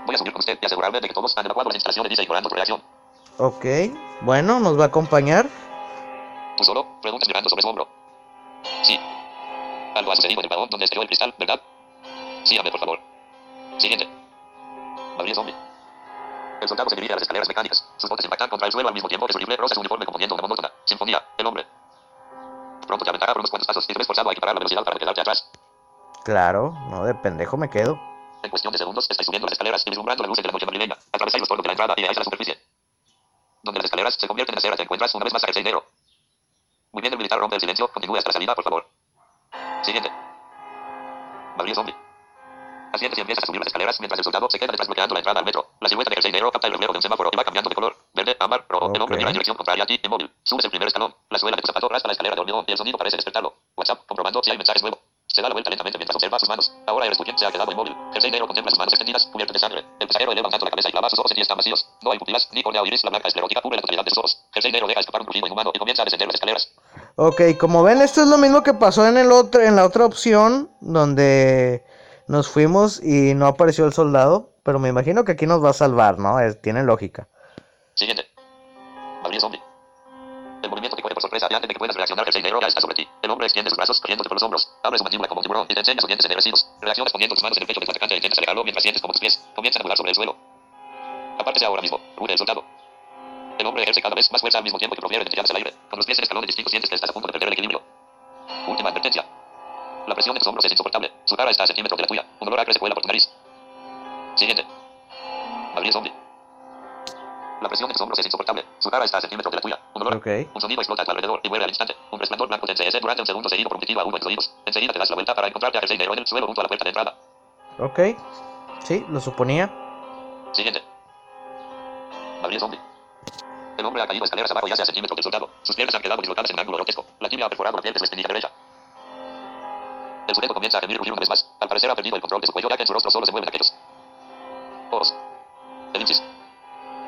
Voy a subir con usted y asegurarme de que todos han evacuado la instalación de Visa ignorando tu reacción. Ok, bueno, nos va a acompañar. Tú solo preguntas mirando sobre su hombro. Sí. Algo ha sucedido en el vagón donde estrelló el cristal, ¿verdad? Sígame, por favor. Siguiente. Gabriel Zombie. El soldado se dirige a las escaleras mecánicas. Sus botes impactan contra el suelo al mismo tiempo que su rifle roza su uniforme componiendo una monótona sinfonía. El hombre. Pronto te aventará por unos cuantos pasos y te ves forzado a equiparar la velocidad para quedarte atrás. Claro, no, de pendejo me quedo. En cuestión de segundos, estáis subiendo las escaleras y vislumbrando las luces de la noche madrileña. Atravesáis los polvos de la entrada y llegáis a la superficie. Donde las escaleras se convierten en aceras, te encuentras una vez más a Negro. Muy bien, el militar rompe el silencio. Continúe hasta la salida, por favor. Siguiente. Gabriel Zombie. Asciendes y empiezas a subir las escaleras mientras el soldado se queda detrás bloqueando la entrada al metro. La silueta de Jersey Negro capta el reflejo de un semáforo y va cambiando de color. Verde, ámbar, rojo. El hombre mira en dirección contraria a ti, inmóvil. Subes el primer escalón. La suela de tu zapato raspa la escalera de hormigón y el sonido parece despertarlo. WhatsApp, comprobando si hay mensajes nuevos. Se da la vuelta lentamente mientras observa sus manos. Ahora tú quien se ha quedado inmóvil. Jersey negro contempla sus manos extendidas, cubiertas de sangre. El pasajero eleva un tanto la cabeza y clava sus ojos en ti están vacíos. No hay pupilas, ni córnea o iris. La blanca esclerótica cubre la totalidad de sus ojos. Jersey negro deja escapar un rugido inhumano y comienza a descender las escaleras. Ok, como ven, esto es lo mismo que pasó en el otro, en la otra opción, donde nos fuimos y no apareció el soldado. Pero me imagino que aquí nos va a salvar, ¿no? Es- tiene lógica. Siguiente. Gabriel Zombie. El movimiento te coge por sorpresa y antes de que puedas reaccionar, el negro ya está sobre ti. El hombre extiende sus brazos, cogiéndote por los hombros. Abre su mandíbula como un tiburón y te enseña sus dientes ennegrecidos. Reaccionas poniendo tus manos en el pecho de tu atacante e intentas alejarlo mientras sientes como tus pies comienzan a volar sobre el suelo. Apártese ahora mismo. Rude el soldado. El hombre ejerce cada vez más fuerza al mismo tiempo que profiere dentelladas al aire. Con los pies en escalones distintos sientes que estás a punto de perder el equilibrio. Última advertencia. La presión de tus hombros es insoportable. Su cara está a centímetros de la tuya. Un olor acre se cuela por tu nariz. Siguiente. Madrid zombie. La presión de tus hombros es insoportable. Su cara está a centímetros de la tuya. Un olor. Ok. Un sonido explota a tu alrededor y muere al instante. Un resplandor blanco te enseguece durante un segundo seguido por un pitido agudo en tus oídos. Enseguida te das la vuelta para encontrarte a Jersey negro en el suelo junto a la puerta de entrada. Ok. Sí, lo suponía. Siguiente. Madrid zombie. El hombre ha caído escaleras abajo y hace a centímetros del soldado. Sus piernas han quedado dislocadas en un ángulo grotesco. La tibia ha perforado la piel de su espinilla derecha. El sujeto comienza a gemir y una vez más. Al parecer ha perdido el control de su cuello ya que en su rostro solo se mueven aquellos. Ojos. Elipsis.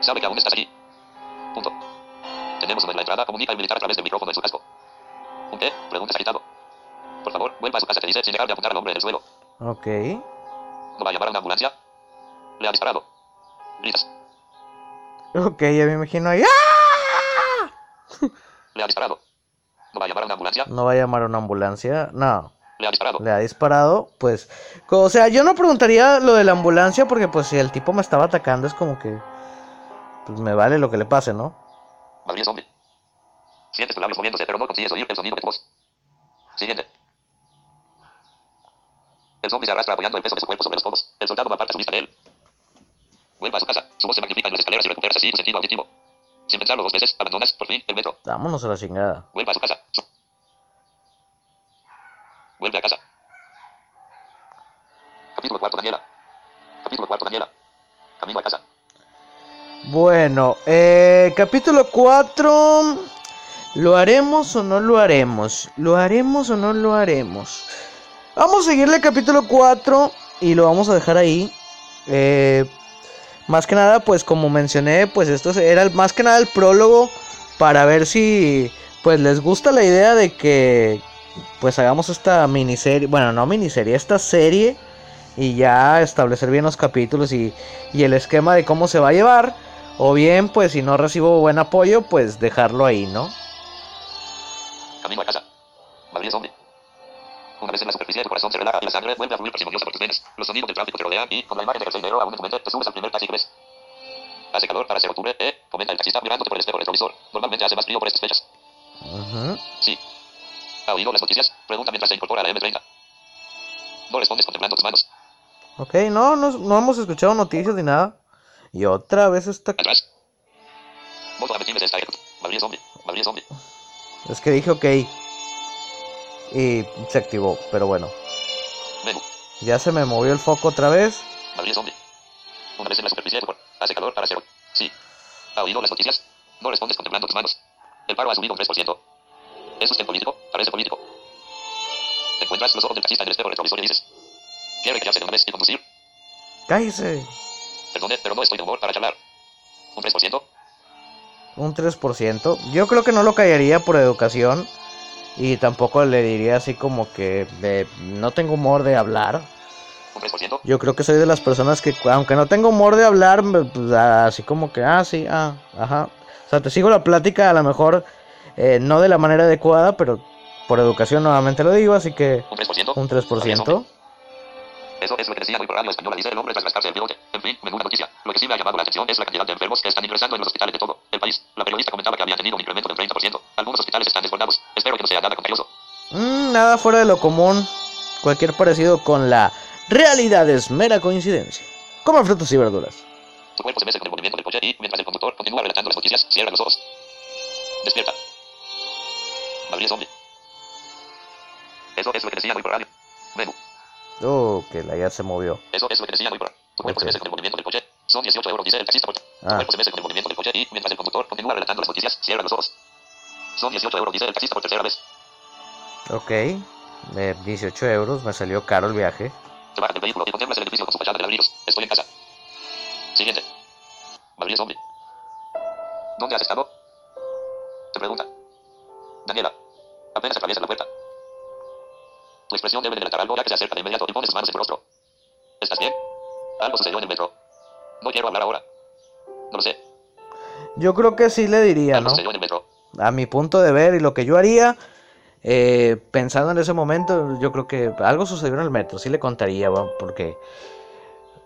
Sabe que aún estás allí. Punto. Tenemos en la entrada. Comunica el militar a través del micrófono en su casco. ¿Un qué? Preguntas agitado. Por favor, vuelva a su casa, te dice, sin dejar de apuntar al hombre en el suelo. Ok. ¿No va a llamar a una ambulancia? Le ha disparado. Gritas. Ok, ya me imagino ahí. ¡Ah! Le ha disparado. ¿No va a llamar a una ambulancia? No va a llamar a una ambulancia. No. Le ha disparado. Le ha disparado, pues. O sea, yo no preguntaría lo de la ambulancia porque, pues, si el tipo me estaba atacando, es como que. Pues me vale lo que le pase, ¿no? Madrid zombie. Sientes labios moviéndose, pero no consigues oír el sonido de tu voz. Siguiente. El zombie se arrastra apoyando el peso de su cuerpo sobre los codos. El soldado aparta su vista de él. Vuelva a su casa. Su voz se magnifica en las escaleras y recuperas así sentido auditivo. Sin pensarlo dos veces, abandonas, por fin, el metro. Vámonos a la chingada. Vuelva a su casa. Vuelve a casa. Capítulo cuarto, Daniela. Capítulo cuarto, Daniela. Camino a casa. Bueno, eh, capítulo 4. ¿Lo haremos o no lo haremos? ¿Lo haremos o no lo haremos? Vamos a seguirle capítulo 4 y lo vamos a dejar ahí. Eh, más que nada, pues como mencioné, pues esto era más que nada el prólogo para ver si pues les gusta la idea de que pues hagamos esta miniserie, bueno, no miniserie, esta serie y ya establecer bien los capítulos y, y el esquema de cómo se va a llevar. O bien, pues si no recibo buen apoyo, pues dejarlo ahí, ¿no? Camino a casa. Madrid zombie. Una vez en la superficie, tu corazón se relaja y la sangre vuelve a fluir parsimoniosa por tus venas. Los sonidos del tráfico te rodean y, con la imagen de Jersey negro aún en tu mente, te subes al primer taxi que ves. Hace calor para ser octubre, ¿eh? Comenta el taxista mirándote por el espejo retrovisor. Normalmente hace más frío por estas fechas. Ujú. Sí. ¿Ha oído las noticias? Pregunta mientras se incorpora a la M30. No respondes contemplando tus manos. Ok, no, no, no hemos escuchado noticias ni nada. Y otra vez. Atrás. Está zombie. Es que dije ok. Y se activó, pero bueno. Menú. Ya se me movió el foco otra vez. Madrid zombie. Una vez en la superficie. Hace calor para ser hoy. Sí. ¿Ha oído las noticias? No respondes contemplando tus manos. El paro ha subido un 3%. ¿Es usted político? Parece político. Te encuentras los ojos del taxista en el espejo retrovisor y dices: ¿Quiere callarse de una vez y conducir? Cállese. Perdone, pero no estoy de humor para charlar. ¿Un 3%? Un 3%. Yo creo que no lo callaría por educación. Y tampoco le diría así como que de- no tengo humor de hablar. ¿Un 3%? Yo creo que soy de las personas que, aunque no tengo humor de hablar, pues, así como que, ah, sí, ah, ajá. O sea, te sigo la plática, a lo mejor eh, no de la manera adecuada, pero por educación nuevamente lo digo, así que ¿Un 3%? un 3%. Eso es lo que decía muy radio española, dice el hombre tras rascarse el bigote. En fin, menuda noticia. Lo que sí me ha llamado la atención es la cantidad de enfermos que están ingresando en los hospitales de todo el país. La periodista comentaba que habían tenido un incremento del 30%. Algunos hospitales están desbordados. Espero que no sea nada contagioso. Mm, nada fuera de lo común. Cualquier parecido con la realidad es mera coincidencia. Coman frutas y verduras. Tu cuerpo se mece con el movimiento del coche y, mientras el conductor continúa relatando las noticias, cierra los ojos. Despierta. Madrid zombie. Eso es lo que decía muy por radio. Menú. Oh, que la ya se movió. Eso es lo que decía muy por Tu cuerpo se Ok. mece con el movimiento del coche. Son 18 euros, dice el taxista. por- Tu Ah. cuerpo se mece con el movimiento del coche y, mientras el conductor continúa relatando las noticias, cierra los ojos. Son 18 euros, dice el taxista por tercera vez. Ok. Eh, 18 euros, me salió caro el viaje. Se baja del vehículo y contemplas el edificio con su fachada de ladrillos. Estoy en casa. Siguiente. Madrid zombie. ¿Dónde has estado? Te pregunta. Daniela. Apenas atraviesa la puerta. Tu expresión debe delatar algo ya que se acerca de inmediato y pone sus manos en tu rostro. ¿Estás bien? Algo sucedió en el metro. No quiero hablar ahora. No lo sé. Yo creo que sí le diría, Algo ¿no? sucedió en el metro. A mi punto de ver y lo que yo haría, eh, pensando en ese momento, yo creo que algo sucedió en el metro, sí le contaría, va, porque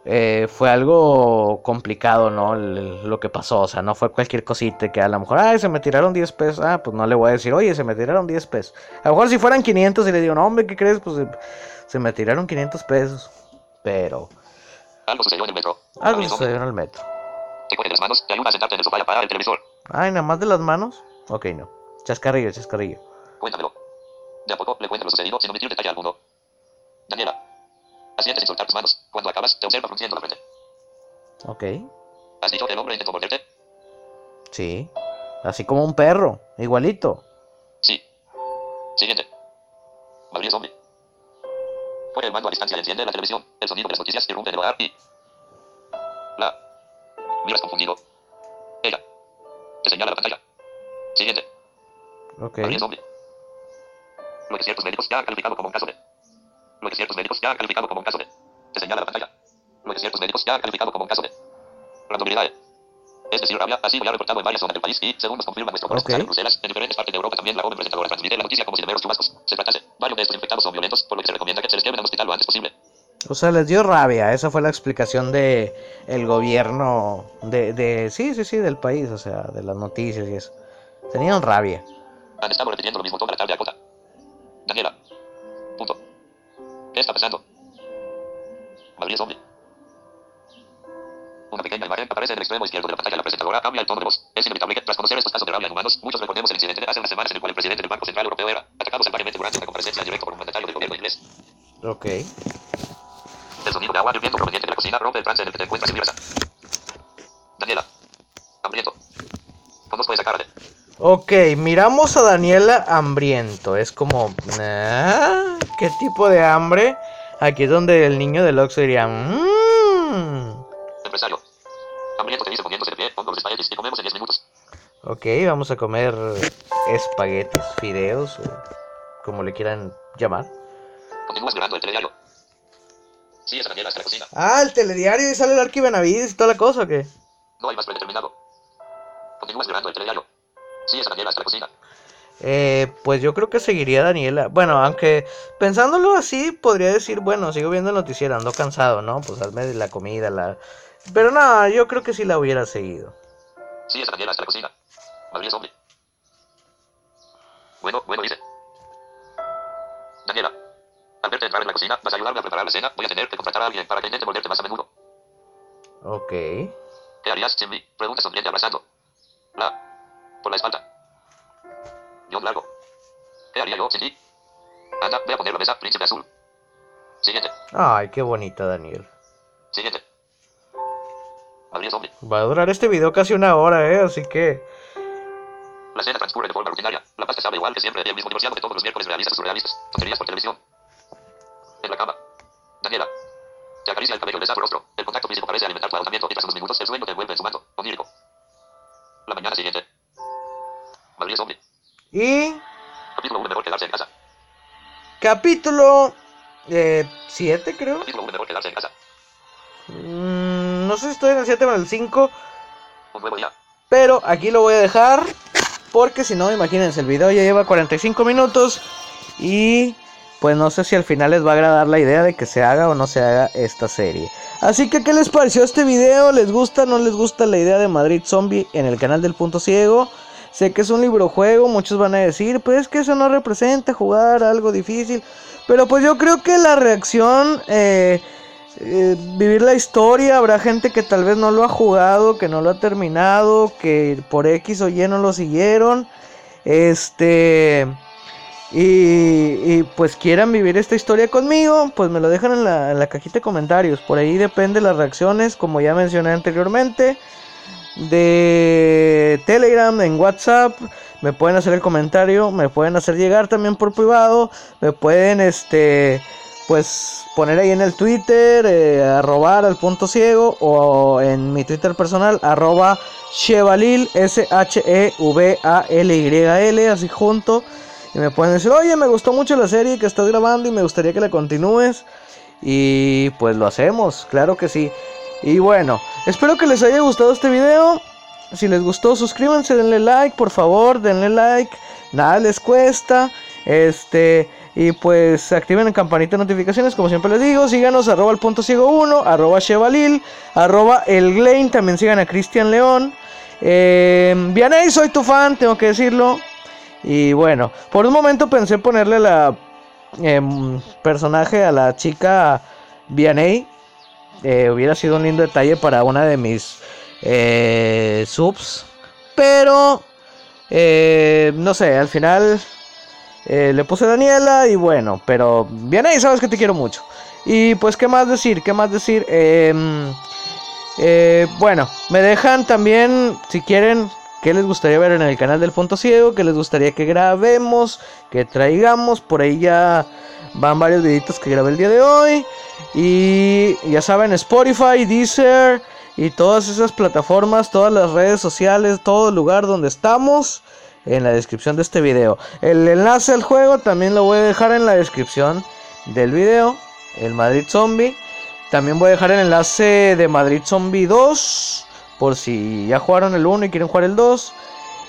eh, fue algo complicado, ¿no? Lo que pasó, o sea, no fue cualquier cosita que a lo mejor, ay, se me tiraron 10 pesos, ah, pues no le voy a decir, oye, se me tiraron 10 pesos. A lo mejor si fueran 500 y le digo, no, hombre, ¿qué crees? Pues se, me tiraron 500 pesos. Pero Algo sucedió en el metro. algo sucedió en el metro. Te coge de las manos, te ayuda a sentarte en el sofá y apagar el televisor. Ay, nada más de las manos. Ok, no. Chascarrillo, chascarrillo. Cuéntamelo. De a poco le cuento lo sucedido sin omitir detalle alguno. Daniela. Asiente sin soltar tus manos. Cuando acabas, te observa frunciendo la frente. Ok. ¿Has dicho que el hombre intentó morderte? Sí. Así como un perro, igualito. Sí. Siguiente. Gabriel Zombie. Pone el mando a distancia y enciende la televisión. El sonido de las noticias irrumpe en el hogar y... La... Miras confundido. Ella. Te señala la pantalla. Siguiente. Ok. Gabriel Zombie. Lo que ciertos médicos ya han calificado como un caso de... Lo que ciertos médicos ya han calificado como un caso de... Te señala la pantalla. Lo que ciertos médicos ya han calificado como un caso de... Randomilidad. Es decir, rabia, así lo ha reportado en varias zonas del país y, según nos confirma nuestro corresponsal Ok. en Bruselas, en diferentes partes de Europa también la joven presentadora transmite la noticia como si de meros chubascos se tratase. Varios de estos infectados son violentos, por lo que se recomienda que se les lleven al hospital lo antes posible. O sea, les dio rabia. Esa fue la explicación de el gobierno de, de sí, sí, sí, del país, o sea, de las noticias y eso. Tenían rabia. Han estado repitiendo lo mismo toda la tarde a Cota. 10 hombre. Una pequeña imagen aparece en el extremo izquierdo de la pantalla. La presentadora cambia el tono de voz. Es inevitable que, tras conocer estos casos de rabia en humanos, muchos recordemos el incidente de hace unas semanas en el cual el presidente del Banco Central Europeo era atacado salvajemente durante una comparecencia directa por un mandatario del gobierno inglés. Ok. El sonido de agua hirviendo proveniente de la cocina rompe el trance en el que te encuentras inmersa. Daniela. Hambriento. Conozco esa cara de... Ok, miramos a Daniela hambriento. Es como... Ah, ¿Qué tipo de hambre? Aquí es donde el niño del Oxxo diría. "Mm". Empresario. Hambriento te dice poniéndose de pie, pongo los espaguetis y comemos en 10 minutos. Ok, vamos a comer espaguetis, fideos o como le quieran llamar. Continúas grabando el telediario. Sí, esa Daniela está en la cocina. Ah, el telediario y sale el Arqui Benavides y toda la cosa, ¿o qué? No hay más Eh, pues yo creo que seguiría Daniela. Bueno, aunque pensándolo así, podría decir, bueno, sigo viendo el noticiero, ando cansado, ¿no? Pues hazme la comida, la... Pero no, yo creo que sí la hubiera seguido. Sí, esa Daniela está en la cocina. Gabriel Zombie. Bueno, bueno, dice. Daniela. Al verte entrar en la cocina, vas a ayudarme a preparar la cena. Voy a tener que contratar a alguien para que intente morderte más a menudo. Ok. ¿Qué harías, Jimmy? Pregunta sonriente abrazando. La. Por la espalda. Guión largo. ¿Qué haría yo, Cindy? Anda, voy a poner la mesa, príncipe azul. Siguiente. Ay, qué bonita Daniel. Siguiente. Gabriel Zombie. Va a durar este video casi una hora, ¿eh? Así que... La cena transcurre de forma rutinaria. La pasta sabe igual que siempre y el mismo divorciado que todos los miércoles realiza sus surrealistas. Tonterías por televisión. En la cama. Daniela. Te acaricia el cabello y besa tu rostro. El contacto físico parece alimentar tu agotamiento y tras unos minutos el sueño te envuelve en su manto. Onírico. La mañana siguiente. Gabriel Zombie. Y... Capítulo 1 mejor quedarse en casa. Capítulo... 7 creo. Capítulo 1 mejor quedarse en casa. Mm, no sé si estoy en el 7 o en el 5. Un nuevo día. Pero aquí lo voy a dejar. Porque si no, imagínense, el video ya lleva 45 minutos. Y pues no sé si al final les va a agradar la idea de que se haga o no se haga esta serie. Así que, ¿qué les pareció este video? ¿Les gusta o no les gusta la idea de Madrid Zombie en el canal del Punto Ciego? Sé que es un libro juego, muchos van a decir, pues es que eso no representa jugar algo difícil. Pero pues yo creo que la reacción, eh, eh, vivir la historia, habrá gente que tal vez no lo ha jugado, que no lo ha terminado, que por X o Y no lo siguieron. Este... Y, y, pues quieran vivir esta historia conmigo, pues me lo dejan en la, en la cajita de comentarios. Por ahí depende las reacciones, como ya mencioné anteriormente. De Telegram, en WhatsApp, me pueden hacer el comentario, me pueden hacer llegar también por privado, me pueden este pues poner ahí en el Twitter, eh, arrobar al punto ciego, o en mi Twitter personal, arroba Chevalil, S-H-E-V-A-L-Y-L, así junto. Y me pueden decir, oye, me gustó mucho la serie que estás grabando y me gustaría que la continúes. Y pues lo hacemos, claro que sí. Y bueno, espero que les haya gustado este video. Si les gustó, suscríbanse, denle like, por favor, denle like. Nada les cuesta. Este, Y pues activen la campanita de notificaciones, como siempre les digo. Síganos, arroba el punto ciego 1, arroba Chevalil, arroba el. También sigan a Cristian León. Eh, soy tu fan, tengo que decirlo. Y bueno, por un momento pensé ponerle la em, personaje a la chica Vianey. Eh, hubiera sido un lindo detalle para una de mis eh, subs. Pero, eh, no sé, al final le puse Daniela y bueno, pero bien ahí, sabes que te quiero mucho. Y pues, ¿qué más decir? ¿Qué más decir? Em, bueno, me dejan también, si quieren, qué les gustaría ver en el canal del Punto Ciego, qué les gustaría que grabemos, que traigamos. Por ahí ya van varios videitos que grabé el día de hoy. Y ya saben, Spotify, Deezer y todas esas plataformas, todas las redes sociales, todo el lugar donde estamos en la descripción de este video. El enlace al juego también lo voy a dejar en la descripción del video. El Madrid Zombie. También voy a dejar el enlace de Madrid Zombie 2. Por si ya jugaron el 1 y quieren jugar el 2.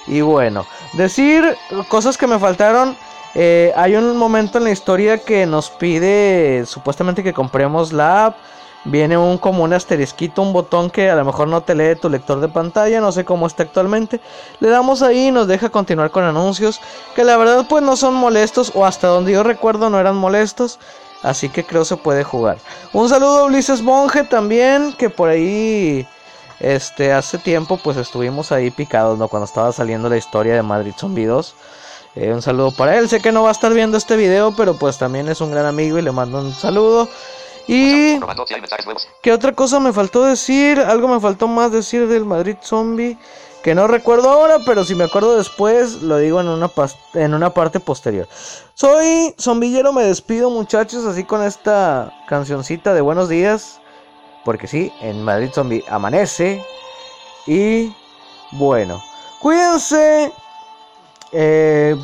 Y bueno, decir cosas que me faltaron. Eh, hay un momento en la historia que nos pide supuestamente que compremos la app. Viene un como un asterisquito, un botón que a lo mejor no te lee tu lector de pantalla, no sé cómo está actualmente. Le damos ahí y nos deja continuar con anuncios que la verdad pues no son molestos o hasta donde yo recuerdo no eran molestos. Así que creo se puede jugar. Un saludo a Ulises Monge también, que por ahí este hace tiempo pues estuvimos ahí picados, ¿no? Cuando estaba saliendo la historia de Madrid Zombie 2. Eh, un saludo para él. Sé que no va a estar viendo este video, pero pues también es un gran amigo y le mando un saludo. Y. ¿qué otra cosa me faltó decir? Algo me faltó más decir del Madrid Zombie que no recuerdo ahora, pero si me acuerdo después lo digo en una en una parte posterior. Soy Zombillero, me despido muchachos, así con esta cancioncita de buenos días, porque sí, en Madrid Zombie amanece y bueno, cuídense, eh,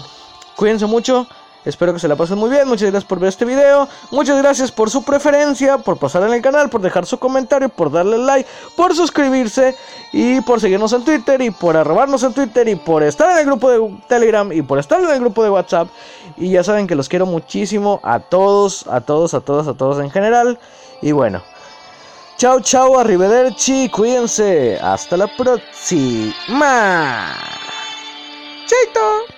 cuídense mucho. Espero que se la pasen muy bien. Muchas gracias por ver este video. Muchas gracias por su preferencia, por pasar en el canal, por dejar su comentario, por darle like, por suscribirse y por seguirnos en Twitter y por arrobarnos en Twitter y por estar en el grupo de Telegram y por estar en el grupo de WhatsApp. Y ya saben que los quiero muchísimo a todos, a todos, a todos, a todos en general. Y bueno. Chao, chao, arrivederci, cuídense. Hasta la próxima. cek.